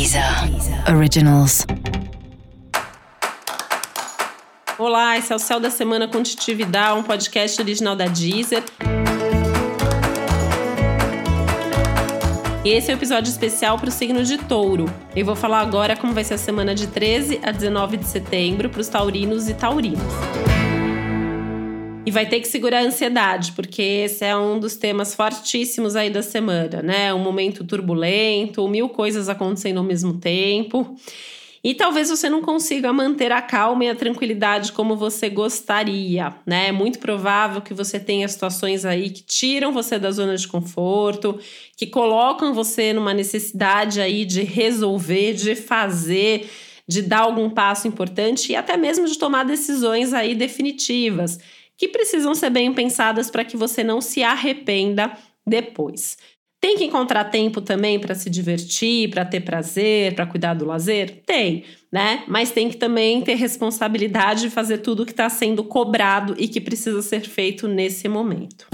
Deezer Originals. Olá, esse é o Céu da Semana com Titividade, um podcast original da Deezer. E esse é o um episódio especial para o signo de touro. Eu vou falar agora como vai ser a semana de 13 a 19 de setembro para os taurinos e taurinas. E vai ter que segurar a ansiedade, porque esse é um dos temas fortíssimos aí da semana, né? Um momento turbulento, mil coisas acontecendo ao mesmo tempo. E talvez você não consiga manter a calma e a tranquilidade como você gostaria, né? É muito provável que você tenha situações aí que tiram você da zona de conforto, que colocam você numa necessidade aí de resolver, de fazer, de dar algum passo importante e até mesmo de tomar decisões aí definitivas que precisam ser bem pensadas para que você não se arrependa depois. Tem que encontrar tempo também para se divertir, para ter prazer, para cuidar do lazer? Tem, né? Mas tem que também ter responsabilidade de fazer tudo que está sendo cobrado e que precisa ser feito nesse momento.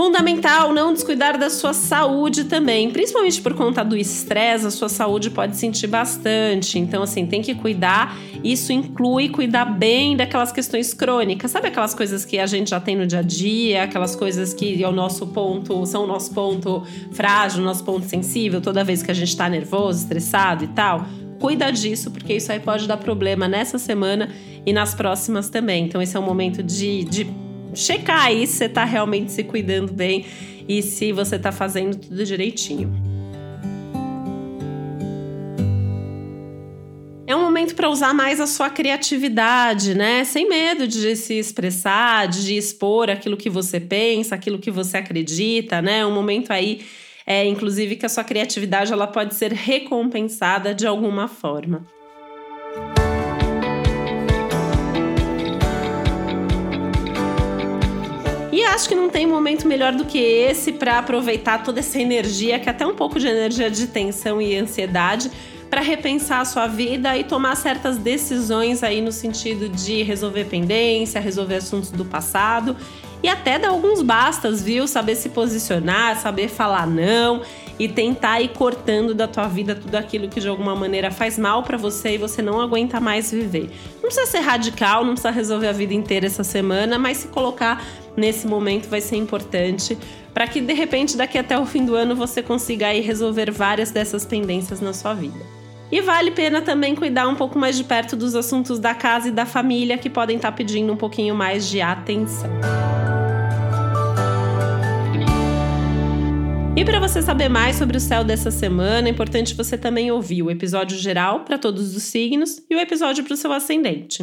Fundamental não descuidar da sua saúde também, principalmente por conta do estresse, a sua saúde pode sentir bastante. Então, assim, tem que cuidar. Isso inclui cuidar bem daquelas questões crônicas, sabe aquelas coisas que a gente já tem no dia a dia, aquelas coisas que é o nosso ponto, são o nosso ponto frágil, o nosso ponto sensível, toda vez que a gente tá nervoso, estressado e tal cuida disso, porque isso aí pode dar problema nessa semana e nas próximas também. Então, esse é um momento de, de checar aí se você está realmente se cuidando bem e se você está fazendo tudo direitinho. É um momento para usar mais a sua criatividade, né? Sem medo de se expressar, de expor aquilo que você pensa, aquilo que você acredita, né? Um momento aí, é, inclusive, que a sua criatividade ela pode ser recompensada de alguma forma. E acho que não tem momento melhor do que esse para aproveitar toda essa energia, que é até um pouco de energia de tensão e ansiedade, para repensar a sua vida e tomar certas decisões aí no sentido de resolver pendência, resolver assuntos do passado e até dar alguns bastas, viu? Saber se posicionar, saber falar não e tentar ir cortando da tua vida tudo aquilo que de alguma maneira faz mal para você e você não aguenta mais viver. Não precisa ser radical, não precisa resolver a vida inteira essa semana, mas se colocar nesse momento vai ser importante para que de repente daqui até o fim do ano você consiga aí resolver várias dessas pendências na sua vida. E vale pena também cuidar um pouco mais de perto dos assuntos da casa e da família que podem estar tá pedindo um pouquinho mais de atenção. E para você saber mais sobre o céu dessa semana, é importante você também ouvir o episódio geral para todos os signos e o episódio para o seu ascendente.